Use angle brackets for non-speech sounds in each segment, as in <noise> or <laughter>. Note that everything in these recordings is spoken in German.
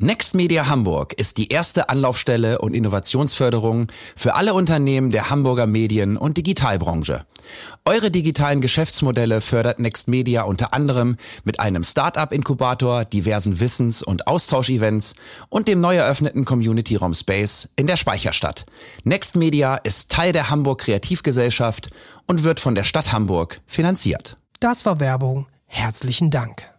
Next Media Hamburg ist die erste Anlaufstelle und Innovationsförderung für alle Unternehmen der Hamburger Medien- und Digitalbranche. Eure digitalen Geschäftsmodelle fördert Next Media unter anderem mit einem Startup-Inkubator, diversen Wissens- und Austauschevents und dem neu eröffneten Community-Raum Space in der Speicherstadt. Next Media ist Teil der Hamburg Kreativgesellschaft und wird von der Stadt Hamburg finanziert. Das war Werbung. Herzlichen Dank.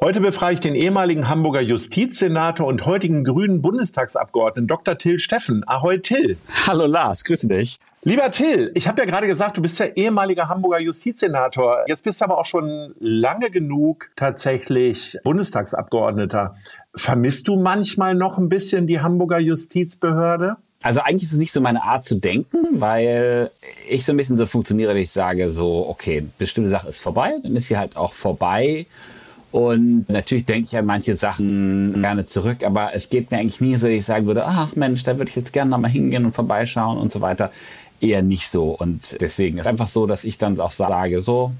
Heute befrage ich den ehemaligen Hamburger Justizsenator und heutigen grünen Bundestagsabgeordneten Dr. Till Steffen. Ahoi Till. Hallo Lars, grüße dich. Lieber Till, ich habe ja gerade gesagt, du bist ja ehemaliger Hamburger Justizsenator. Jetzt bist du aber auch schon lange genug tatsächlich Bundestagsabgeordneter. Vermisst du manchmal noch ein bisschen die Hamburger Justizbehörde? Also eigentlich ist es nicht so meine Art zu denken, weil ich so ein bisschen so funktioniere, dass ich sage so, okay, bestimmte Sache ist vorbei, dann ist sie halt auch vorbei. Und natürlich denke ich an manche Sachen gerne zurück, aber es geht mir eigentlich nie so, dass ich sagen würde, ach Mensch, da würde ich jetzt gerne nochmal hingehen und vorbeischauen und so weiter. Eher nicht so. Und deswegen ist einfach so, dass ich dann auch sage, so,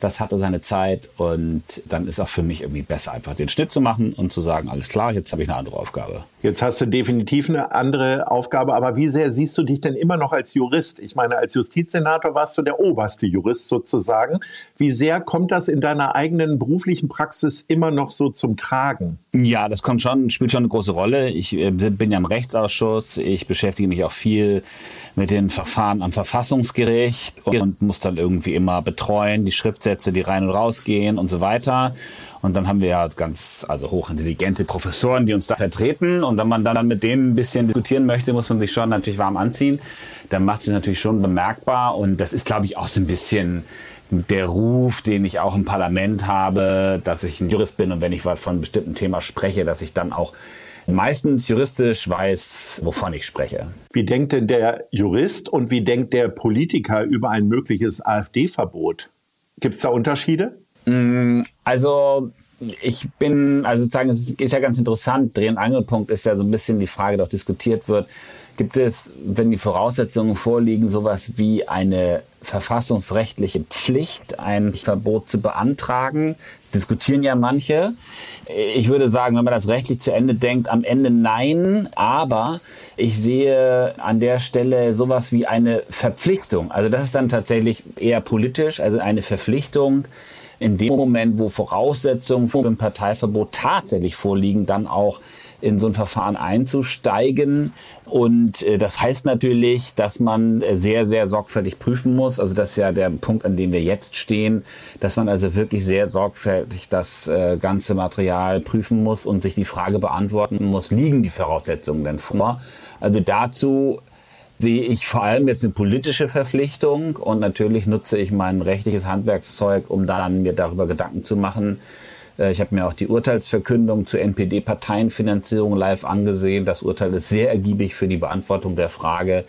das hatte seine Zeit und dann ist auch für mich irgendwie besser, einfach den Schnitt zu machen und zu sagen, alles klar, jetzt habe ich eine andere Aufgabe. Jetzt hast du definitiv eine andere Aufgabe, aber wie sehr siehst du dich denn immer noch als Jurist? Ich meine, als Justizsenator warst du der oberste Jurist sozusagen. Wie sehr kommt das in deiner eigenen beruflichen Praxis immer noch so zum Tragen? Ja, das kommt schon, spielt schon eine große Rolle. Ich äh, bin ja im Rechtsausschuss, ich beschäftige mich auch viel mit den Verfahren am Verfassungsgericht und muss dann irgendwie immer betreuen, die Schriftsätze, die rein und rausgehen und so weiter. Und dann haben wir ja ganz, also hochintelligente Professoren, die uns da vertreten. Und wenn man dann mit denen ein bisschen diskutieren möchte, muss man sich schon natürlich warm anziehen. Dann macht es natürlich schon bemerkbar. Und das ist, glaube ich, auch so ein bisschen der Ruf, den ich auch im Parlament habe, dass ich ein Jurist bin und wenn ich von einem bestimmten Thema spreche, dass ich dann auch meistens juristisch weiß, wovon ich spreche. Wie denkt denn der Jurist und wie denkt der Politiker über ein mögliches AfD-Verbot? Gibt es da Unterschiede? Mm, also ich bin, also sozusagen, es ist ja ganz interessant. Dreh- und Angelpunkt ist ja so ein bisschen die Frage, die auch diskutiert wird. Gibt es, wenn die Voraussetzungen vorliegen, sowas wie eine verfassungsrechtliche Pflicht, ein Verbot zu beantragen? Diskutieren ja manche. Ich würde sagen, wenn man das rechtlich zu Ende denkt, am Ende nein, aber ich sehe an der Stelle sowas wie eine Verpflichtung. Also das ist dann tatsächlich eher politisch, also eine Verpflichtung, in dem Moment, wo Voraussetzungen für ein Parteiverbot tatsächlich vorliegen, dann auch in so ein Verfahren einzusteigen. Und äh, das heißt natürlich, dass man sehr, sehr sorgfältig prüfen muss. Also das ist ja der Punkt, an dem wir jetzt stehen, dass man also wirklich sehr sorgfältig das äh, ganze Material prüfen muss und sich die Frage beantworten muss, liegen die Voraussetzungen denn vor? Also dazu sehe ich vor allem jetzt eine politische Verpflichtung und natürlich nutze ich mein rechtliches Handwerkszeug, um dann mir darüber Gedanken zu machen. Äh, ich habe mir auch die Urteilsverkündung zur NPD-Parteienfinanzierung live angesehen. Das Urteil ist sehr ergiebig für die Beantwortung der Frage.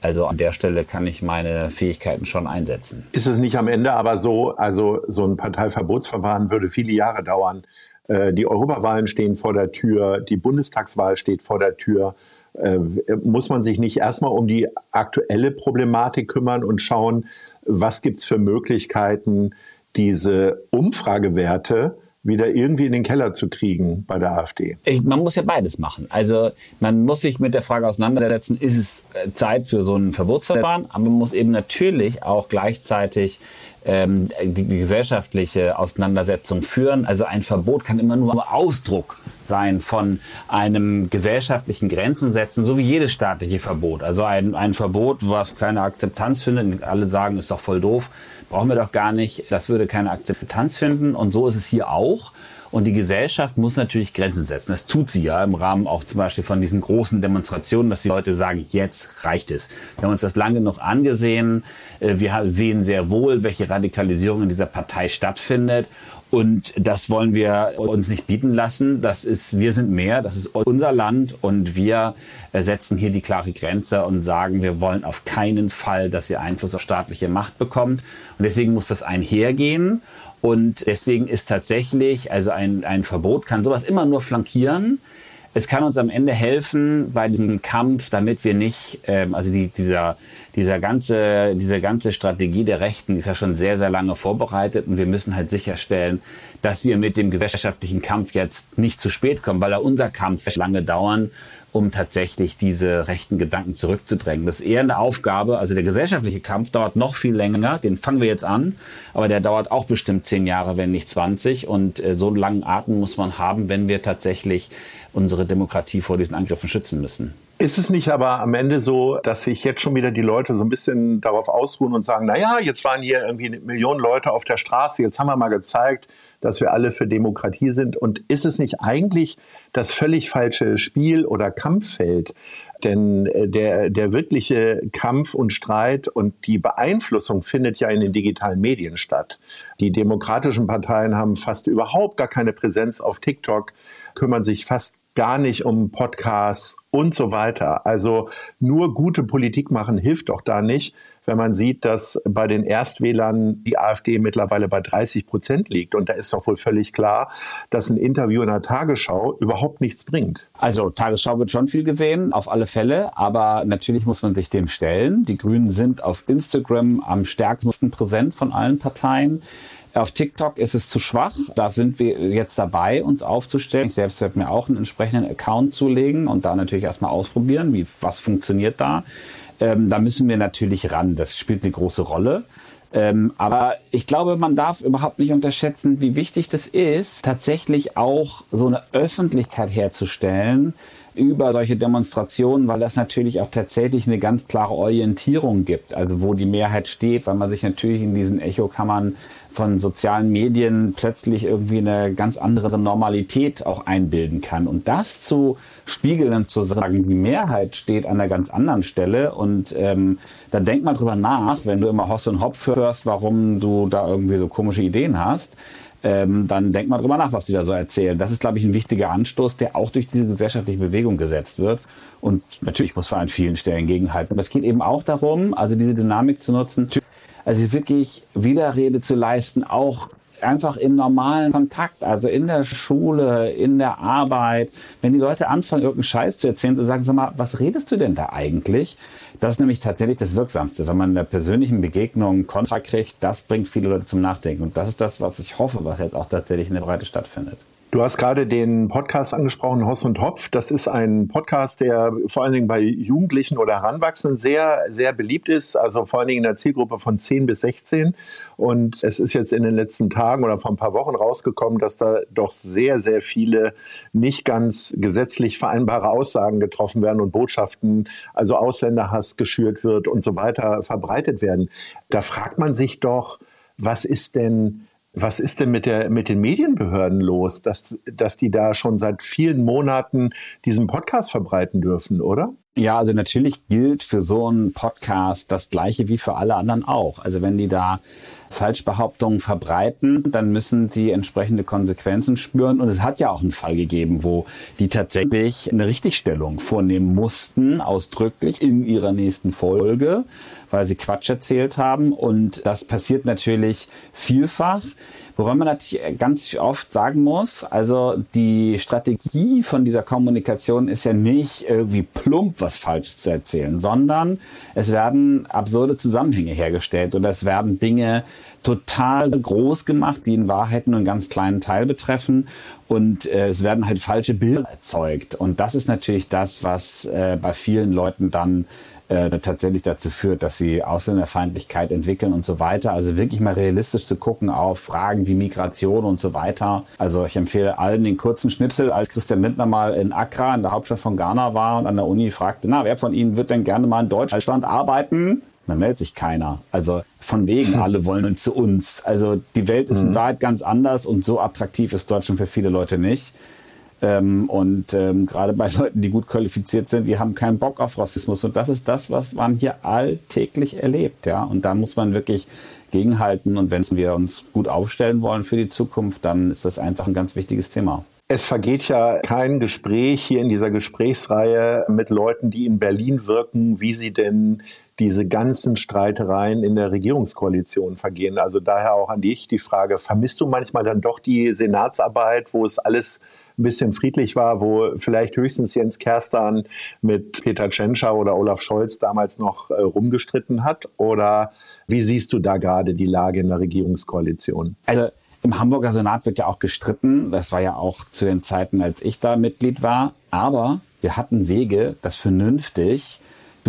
Also an der Stelle kann ich meine Fähigkeiten schon einsetzen. Ist es nicht am Ende aber so, also so ein Parteiverbotsverfahren würde viele Jahre dauern. Äh, die Europawahlen stehen vor der Tür, die Bundestagswahl steht vor der Tür. Äh, muss man sich nicht erstmal um die aktuelle Problematik kümmern und schauen, was gibt es für Möglichkeiten, diese Umfragewerte wieder irgendwie in den Keller zu kriegen bei der AfD? Ich, man muss ja beides machen. Also man muss sich mit der Frage auseinandersetzen, ist es äh, Zeit für so ein Verbotsverfahren, aber man muss eben natürlich auch gleichzeitig ähm, die, gesellschaftliche Auseinandersetzung führen. Also ein Verbot kann immer nur Ausdruck sein von einem gesellschaftlichen Grenzen setzen, so wie jedes staatliche Verbot. Also ein, ein Verbot, was keine Akzeptanz findet, alle sagen, ist doch voll doof, brauchen wir doch gar nicht, das würde keine Akzeptanz finden. Und so ist es hier auch. Und die Gesellschaft muss natürlich Grenzen setzen. Das tut sie ja im Rahmen auch zum Beispiel von diesen großen Demonstrationen, dass die Leute sagen, jetzt reicht es. Wir haben uns das lange noch angesehen. Äh, wir sehen sehr wohl, welche Radikalisierung in dieser Partei stattfindet. Und das wollen wir uns nicht bieten lassen. Das ist, wir sind mehr, das ist unser Land und wir setzen hier die klare Grenze und sagen, wir wollen auf keinen Fall, dass ihr Einfluss auf staatliche Macht bekommt. Und deswegen muss das einhergehen. Und deswegen ist tatsächlich, also ein, ein Verbot kann sowas immer nur flankieren. Es kann uns am Ende helfen bei diesem Kampf, damit wir nicht, ähm, also die, dieser, dieser ganze, diese ganze Strategie der Rechten ist ja schon sehr, sehr lange vorbereitet. Und wir müssen halt sicherstellen, dass wir mit dem gesellschaftlichen Kampf jetzt nicht zu spät kommen, weil da unser Kampf lange dauern um tatsächlich diese rechten Gedanken zurückzudrängen. Das ist eher eine Aufgabe, also der gesellschaftliche Kampf dauert noch viel länger, den fangen wir jetzt an, aber der dauert auch bestimmt zehn Jahre, wenn nicht 20 und äh, so einen langen Atem muss man haben, wenn wir tatsächlich unsere Demokratie vor diesen Angriffen schützen müssen. Ist es nicht aber am Ende so, dass sich jetzt schon wieder die Leute so ein bisschen darauf ausruhen und sagen, na ja, jetzt waren hier irgendwie Millionen Leute auf der Straße, jetzt haben wir mal gezeigt, dass wir alle für Demokratie sind. Und ist es nicht eigentlich das völlig falsche Spiel oder Kampffeld? Denn äh, der, der wirkliche Kampf und Streit und die Beeinflussung findet ja in den digitalen Medien statt. Die demokratischen Parteien haben fast überhaupt gar keine Präsenz auf TikTok, kümmern sich fast gar nicht um Podcasts und so weiter. Also nur gute Politik machen hilft doch da nicht, wenn man sieht, dass bei den Erstwählern die AfD mittlerweile bei 30 Prozent liegt. Und da ist doch wohl völlig klar, dass ein Interview in der Tagesschau überhaupt nichts bringt. Also Tagesschau wird schon viel gesehen, auf alle Fälle. Aber natürlich muss man sich dem stellen. Die Grünen sind auf Instagram am stärksten präsent von allen Parteien. Auf TikTok ist es zu schwach. Da sind wir jetzt dabei, uns aufzustellen. Ich selbst werde mir auch einen entsprechenden Account zulegen und da natürlich erstmal ausprobieren, wie, was funktioniert da. Ähm, da müssen wir natürlich ran. Das spielt eine große Rolle. Ähm, aber ich glaube, man darf überhaupt nicht unterschätzen, wie wichtig das ist, tatsächlich auch so eine Öffentlichkeit herzustellen, über solche Demonstrationen, weil das natürlich auch tatsächlich eine ganz klare Orientierung gibt, also wo die Mehrheit steht, weil man sich natürlich in diesen Echokammern von sozialen Medien plötzlich irgendwie eine ganz andere Normalität auch einbilden kann. Und das zu spiegeln und zu sagen, die Mehrheit steht an einer ganz anderen Stelle und ähm, dann denk mal drüber nach, wenn du immer Hoss und Hopf hörst, warum du da irgendwie so komische Ideen hast ähm, dann denk mal drüber nach, was die da so erzählen. Das ist, glaube ich, ein wichtiger Anstoß, der auch durch diese gesellschaftliche Bewegung gesetzt wird. Und natürlich muss man an vielen Stellen gegenhalten. Aber es geht eben auch darum, also diese Dynamik zu nutzen, also wirklich Widerrede zu leisten, auch einfach im normalen Kontakt, also in der Schule, in der Arbeit, wenn die Leute anfangen, irgendeinen Scheiß zu erzählen und sagen, sag mal, was redest du denn da eigentlich? Das ist nämlich tatsächlich das Wirksamste. Wenn man in der persönlichen Begegnung Kontra kriegt, das bringt viele Leute zum Nachdenken. Und das ist das, was ich hoffe, was jetzt auch tatsächlich in der Breite stattfindet. Du hast gerade den Podcast angesprochen, Hoss und Hopf. Das ist ein Podcast, der vor allen Dingen bei Jugendlichen oder Heranwachsenden sehr, sehr beliebt ist. Also vor allen Dingen in der Zielgruppe von 10 bis 16. Und es ist jetzt in den letzten Tagen oder vor ein paar Wochen rausgekommen, dass da doch sehr, sehr viele nicht ganz gesetzlich vereinbare Aussagen getroffen werden und Botschaften, also Ausländerhass geschürt wird und so weiter verbreitet werden. Da fragt man sich doch, was ist denn was ist denn mit, der, mit den Medienbehörden los, dass, dass die da schon seit vielen Monaten diesen Podcast verbreiten dürfen, oder? Ja, also natürlich gilt für so einen Podcast das Gleiche wie für alle anderen auch. Also wenn die da Falschbehauptungen verbreiten, dann müssen sie entsprechende Konsequenzen spüren. Und es hat ja auch einen Fall gegeben, wo die tatsächlich eine Richtigstellung vornehmen mussten, ausdrücklich in ihrer nächsten Folge, weil sie Quatsch erzählt haben. Und das passiert natürlich vielfach. Woran man natürlich ganz oft sagen muss, also die Strategie von dieser Kommunikation ist ja nicht irgendwie plump was falsch zu erzählen, sondern es werden absurde Zusammenhänge hergestellt und es werden Dinge total groß gemacht, die in Wahrheit nur einen ganz kleinen Teil betreffen und äh, es werden halt falsche Bilder erzeugt und das ist natürlich das, was äh, bei vielen Leuten dann äh, tatsächlich dazu führt, dass sie Ausländerfeindlichkeit entwickeln und so weiter. Also wirklich mal realistisch zu gucken auf Fragen wie Migration und so weiter. Also ich empfehle allen den kurzen Schnipsel, als Christian Lindner mal in Accra, in der Hauptstadt von Ghana war und an der Uni fragte, na, wer von Ihnen wird denn gerne mal in Deutschland arbeiten? Dann meldet sich keiner. Also von wegen, <laughs> alle wollen zu uns. Also die Welt ist in mhm. Wahrheit ganz anders und so attraktiv ist Deutschland für viele Leute nicht. Ähm, und ähm, gerade bei <laughs> Leuten, die gut qualifiziert sind, die haben keinen Bock auf Rassismus. Und das ist das, was man hier alltäglich erlebt. Ja? Und da muss man wirklich gegenhalten. Und wenn wir uns gut aufstellen wollen für die Zukunft, dann ist das einfach ein ganz wichtiges Thema. Es vergeht ja kein Gespräch hier in dieser Gesprächsreihe mit Leuten, die in Berlin wirken, wie sie denn diese ganzen Streitereien in der Regierungskoalition vergehen. Also daher auch an dich die Frage, vermisst du manchmal dann doch die Senatsarbeit, wo es alles ein bisschen friedlich war, wo vielleicht höchstens Jens Kerstan mit Peter Tschentscher oder Olaf Scholz damals noch äh, rumgestritten hat? Oder wie siehst du da gerade die Lage in der Regierungskoalition? Also im Hamburger Senat wird ja auch gestritten. Das war ja auch zu den Zeiten, als ich da Mitglied war. Aber wir hatten Wege, das vernünftig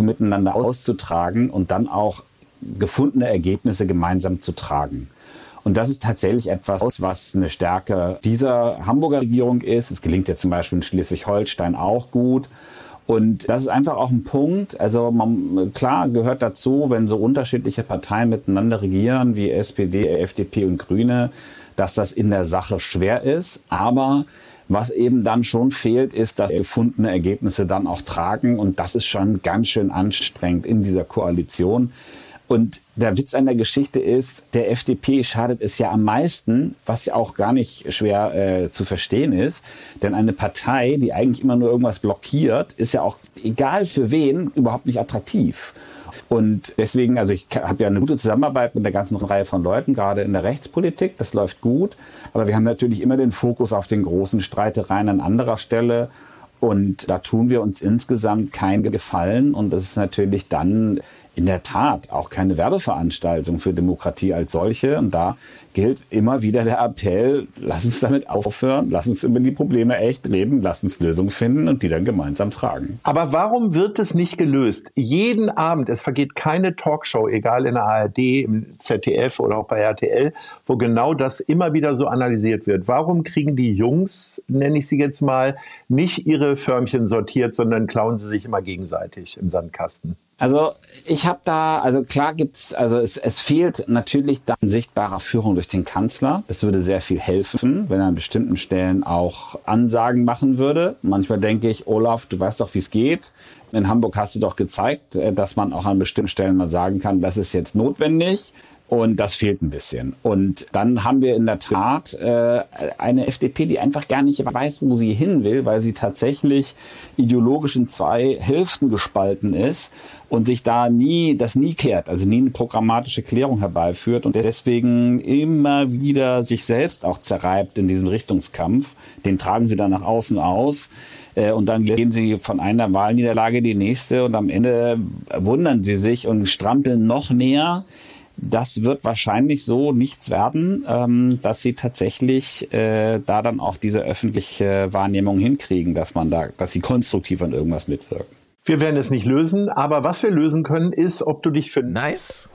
miteinander auszutragen und dann auch gefundene Ergebnisse gemeinsam zu tragen. Und das ist tatsächlich etwas, was eine Stärke dieser Hamburger Regierung ist. Es gelingt ja zum Beispiel in Schleswig-Holstein auch gut. Und das ist einfach auch ein Punkt. Also man, klar gehört dazu, wenn so unterschiedliche Parteien miteinander regieren, wie SPD, FDP und Grüne, dass das in der Sache schwer ist. Aber was eben dann schon fehlt, ist, dass gefundene Ergebnisse dann auch tragen. Und das ist schon ganz schön anstrengend in dieser Koalition. Und der Witz an der Geschichte ist, der FDP schadet es ja am meisten, was ja auch gar nicht schwer äh, zu verstehen ist. Denn eine Partei, die eigentlich immer nur irgendwas blockiert, ist ja auch, egal für wen, überhaupt nicht attraktiv. Und deswegen, also ich habe ja eine gute Zusammenarbeit mit der ganzen Reihe von Leuten, gerade in der Rechtspolitik, das läuft gut. Aber wir haben natürlich immer den Fokus auf den großen Streitereien an anderer Stelle. Und da tun wir uns insgesamt keinen Gefallen. Und das ist natürlich dann in der Tat auch keine Werbeveranstaltung für Demokratie als solche. Und da gilt immer wieder der Appell, lass uns damit aufhören, lass uns über die Probleme echt reden, lass uns Lösungen finden und die dann gemeinsam tragen. Aber warum wird es nicht gelöst? Jeden Abend, es vergeht keine Talkshow, egal in der ARD, im ZDF oder auch bei RTL, wo genau das immer wieder so analysiert wird. Warum kriegen die Jungs, nenne ich sie jetzt mal, nicht ihre Förmchen sortiert, sondern klauen sie sich immer gegenseitig im Sandkasten? Also ich habe da, also klar gibt's, also es, es fehlt natürlich dann sichtbarer Führung durch den Kanzler. Das würde sehr viel helfen, wenn er an bestimmten Stellen auch Ansagen machen würde. Manchmal denke ich, Olaf, du weißt doch, wie es geht. In Hamburg hast du doch gezeigt, äh, dass man auch an bestimmten Stellen mal sagen kann, das ist jetzt notwendig. Und das fehlt ein bisschen. Und dann haben wir in der Tat äh, eine FDP, die einfach gar nicht weiß, wo sie hin will, weil sie tatsächlich ideologisch in zwei Hälften gespalten ist und sich da nie, das nie kehrt, also nie eine programmatische Klärung herbeiführt und deswegen immer wieder sich selbst auch zerreibt in diesem Richtungskampf. Den tragen sie dann nach außen aus. Äh, und dann gehen sie von einer Wahlniederlage die nächste und am Ende wundern sie sich und strampeln noch mehr das wird wahrscheinlich so nichts werden, ähm, dass sie tatsächlich äh, da dann auch diese öffentliche Wahrnehmung hinkriegen, dass man da, dass sie konstruktiv an irgendwas mitwirken. Wir werden es nicht lösen, aber was wir lösen können, ist, ob du dich für nice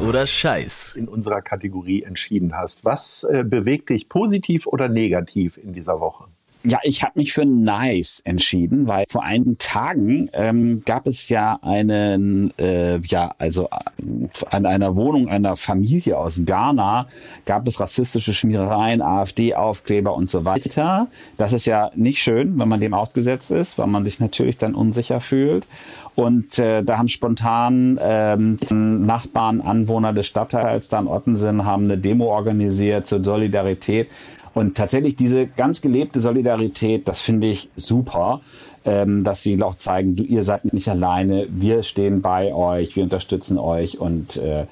oder Scheiß in unserer Kategorie entschieden hast. Was äh, bewegt dich positiv oder negativ in dieser Woche? Ja, ich habe mich für Nice entschieden, weil vor einigen Tagen ähm, gab es ja einen, äh, ja, also äh, an einer Wohnung einer Familie aus Ghana gab es rassistische Schmierereien, AfD-Aufkleber und so weiter. Das ist ja nicht schön, wenn man dem ausgesetzt ist, weil man sich natürlich dann unsicher fühlt. Und äh, da haben spontan ähm, Nachbarn, Anwohner des Stadtteils da in Ottensen haben eine Demo organisiert zur Solidarität und tatsächlich diese ganz gelebte Solidarität, das finde ich super, ähm, dass sie auch zeigen, du, ihr seid nicht alleine, wir stehen bei euch, wir unterstützen euch und äh,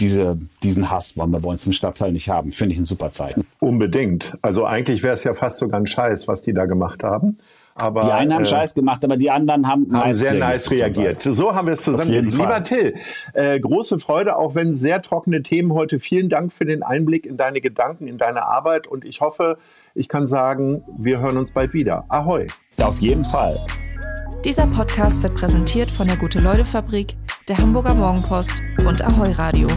diese, diesen Hass wollen wir bei uns im Stadtteil nicht haben. Finde ich ein super Zeichen. Unbedingt. Also eigentlich wäre es ja fast sogar ein Scheiß, was die da gemacht haben. Aber, die einen haben äh, Scheiß gemacht, aber die anderen haben, haben nice sehr reagiert. nice reagiert. So haben wir es zusammen. Lieber Till, äh, große Freude, auch wenn sehr trockene Themen heute. Vielen Dank für den Einblick in deine Gedanken, in deine Arbeit und ich hoffe, ich kann sagen, wir hören uns bald wieder. Ahoi. Ja, auf jeden Fall. Dieser Podcast wird präsentiert von der Gute-Leute-Fabrik, der Hamburger Morgenpost und Ahoi Radio.